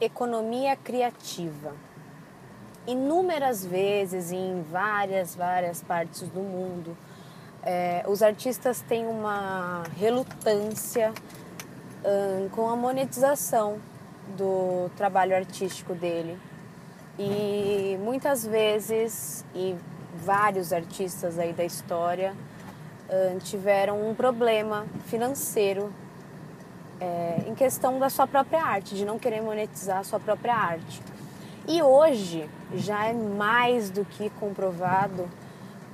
economia criativa. Inúmeras vezes em várias, várias partes do mundo, é, os artistas têm uma relutância hum, com a monetização do trabalho artístico dele. E muitas vezes, e vários artistas aí da história hum, tiveram um problema financeiro é, em questão da sua própria arte, de não querer monetizar a sua própria arte. E hoje já é mais do que comprovado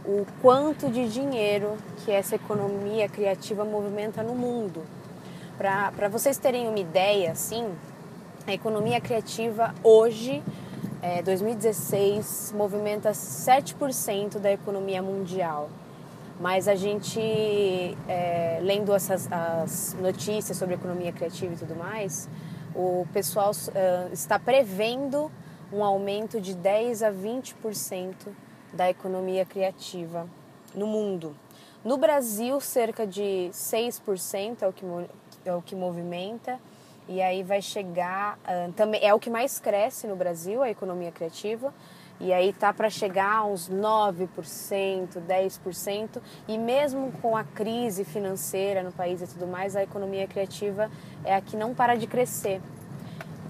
o quanto de dinheiro que essa economia criativa movimenta no mundo. Para vocês terem uma ideia, assim, a economia criativa hoje, é, 2016, movimenta 7% da economia mundial. Mas a gente, é, lendo essas as notícias sobre economia criativa e tudo mais, o pessoal uh, está prevendo um aumento de 10 a 20% da economia criativa no mundo. No Brasil, cerca de 6% é o que, é o que movimenta, e aí vai chegar. Uh, também é o que mais cresce no Brasil, a economia criativa e aí tá para chegar a uns 9%, 10%, e mesmo com a crise financeira no país e tudo mais, a economia criativa é a que não para de crescer.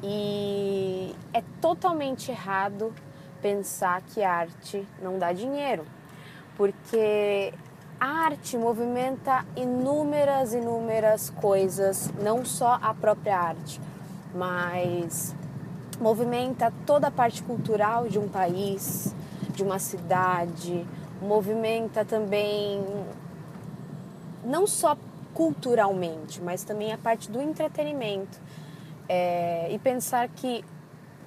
E é totalmente errado pensar que arte não dá dinheiro, porque a arte movimenta inúmeras, inúmeras coisas, não só a própria arte, mas movimenta toda a parte cultural de um país, de uma cidade, movimenta também não só culturalmente, mas também a parte do entretenimento. É, e pensar que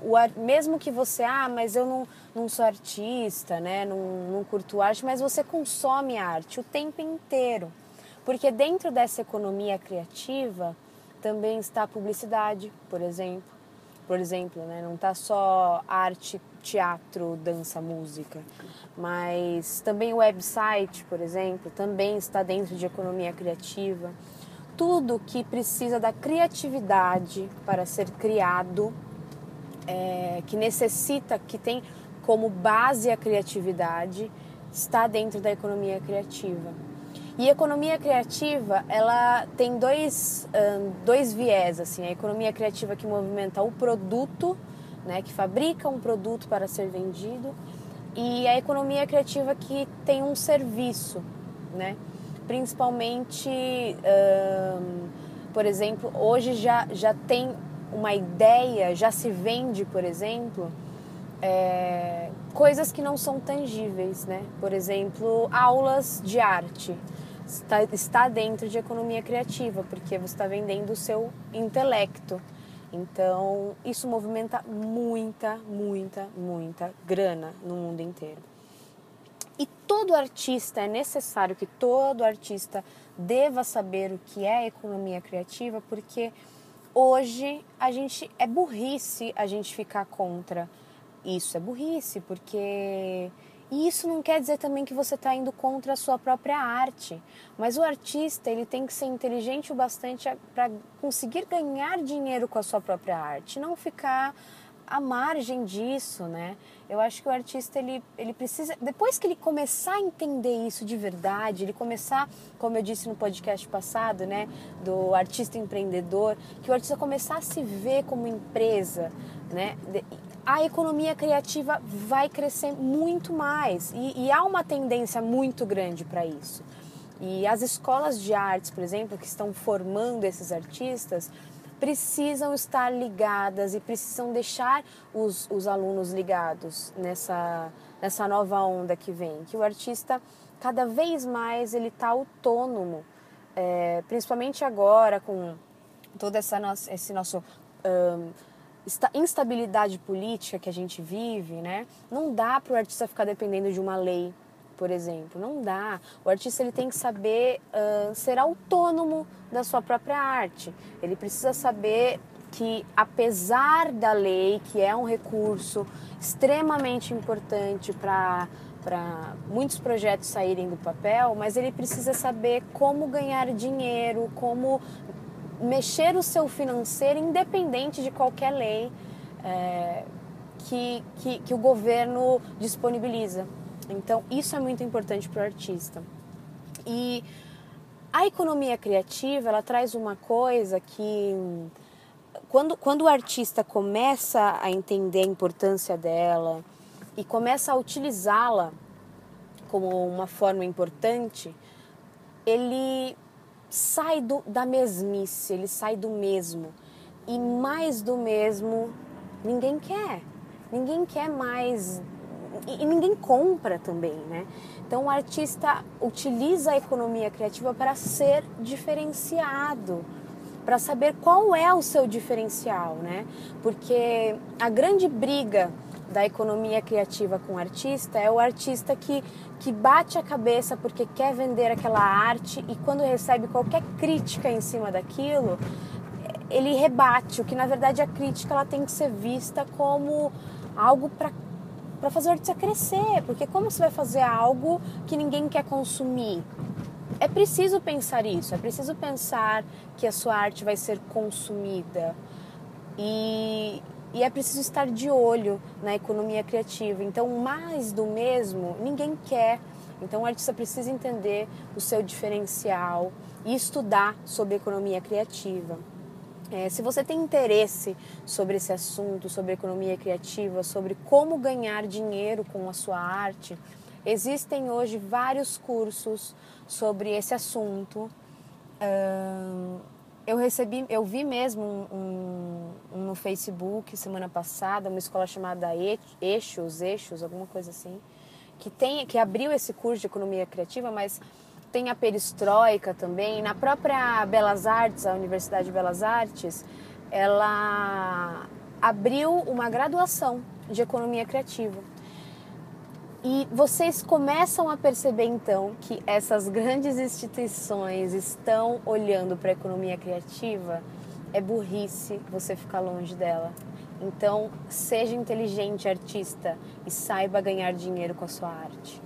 o, mesmo que você, ah, mas eu não, não sou artista, né, não, não curto arte, mas você consome arte o tempo inteiro. Porque dentro dessa economia criativa também está a publicidade, por exemplo por exemplo, né? Não tá só arte, teatro, dança, música, mas também o website, por exemplo, também está dentro de economia criativa. Tudo que precisa da criatividade para ser criado, é, que necessita, que tem como base a criatividade, está dentro da economia criativa. E economia criativa, ela tem dois, dois viés, assim, a economia criativa que movimenta o produto, né, que fabrica um produto para ser vendido, e a economia criativa que tem um serviço, né, principalmente, um, por exemplo, hoje já, já tem uma ideia, já se vende, por exemplo, é, coisas que não são tangíveis, né? Por exemplo, aulas de arte está, está dentro de economia criativa, porque você está vendendo o seu intelecto. Então, isso movimenta muita, muita, muita grana no mundo inteiro. E todo artista, é necessário que todo artista deva saber o que é economia criativa, porque hoje a gente é burrice a gente ficar contra isso, é burrice, porque e isso não quer dizer também que você está indo contra a sua própria arte, mas o artista ele tem que ser inteligente o bastante para conseguir ganhar dinheiro com a sua própria arte, não ficar à margem disso, né? Eu acho que o artista ele, ele precisa, depois que ele começar a entender isso de verdade, ele começar, como eu disse no podcast passado, né, do artista empreendedor, que o artista começar a se ver como empresa, né? A economia criativa vai crescer muito mais e, e há uma tendência muito grande para isso. E as escolas de artes, por exemplo, que estão formando esses artistas, precisam estar ligadas e precisam deixar os, os alunos ligados nessa, nessa nova onda que vem, que o artista cada vez mais ele está autônomo, é, principalmente agora com todo essa nossa, esse nosso um, instabilidade política que a gente vive, né? Não dá para o artista ficar dependendo de uma lei, por exemplo. Não dá. O artista ele tem que saber uh, ser autônomo da sua própria arte. Ele precisa saber que, apesar da lei, que é um recurso extremamente importante para para muitos projetos saírem do papel, mas ele precisa saber como ganhar dinheiro, como mexer o seu financeiro independente de qualquer lei, é, que, que, que o governo disponibiliza. Então, isso é muito importante para o artista. E a economia criativa, ela traz uma coisa que quando, quando o artista começa a entender a importância dela e começa a utilizá-la como uma forma importante, ele sai do, da mesmice, ele sai do mesmo. E mais do mesmo ninguém quer. Ninguém quer mais. E, ninguém compra também, né? Então o artista utiliza a economia criativa para ser diferenciado, para saber qual é o seu diferencial, né? Porque a grande briga da economia criativa com o artista é o artista que, que bate a cabeça porque quer vender aquela arte e quando recebe qualquer crítica em cima daquilo, ele rebate, o que na verdade a crítica ela tem que ser vista como algo para para fazer o artista crescer, porque como você vai fazer algo que ninguém quer consumir? É preciso pensar isso, é preciso pensar que a sua arte vai ser consumida. E, e é preciso estar de olho na economia criativa. Então, mais do mesmo, ninguém quer. Então, o artista precisa entender o seu diferencial e estudar sobre economia criativa. É, se você tem interesse sobre esse assunto, sobre economia criativa, sobre como ganhar dinheiro com a sua arte, existem hoje vários cursos sobre esse assunto. eu recebi, eu vi mesmo um, no Facebook semana passada, uma escola chamada Eixos, Eixos, alguma coisa assim, que tem, que abriu esse curso de economia criativa, mas tem a perestroika também. Na própria Belas Artes, a Universidade de Belas Artes, ela abriu uma graduação de economia criativa. E vocês começam a perceber então que essas grandes instituições estão olhando para a economia criativa. É burrice você ficar longe dela. Então, seja inteligente, artista, e saiba ganhar dinheiro com a sua arte.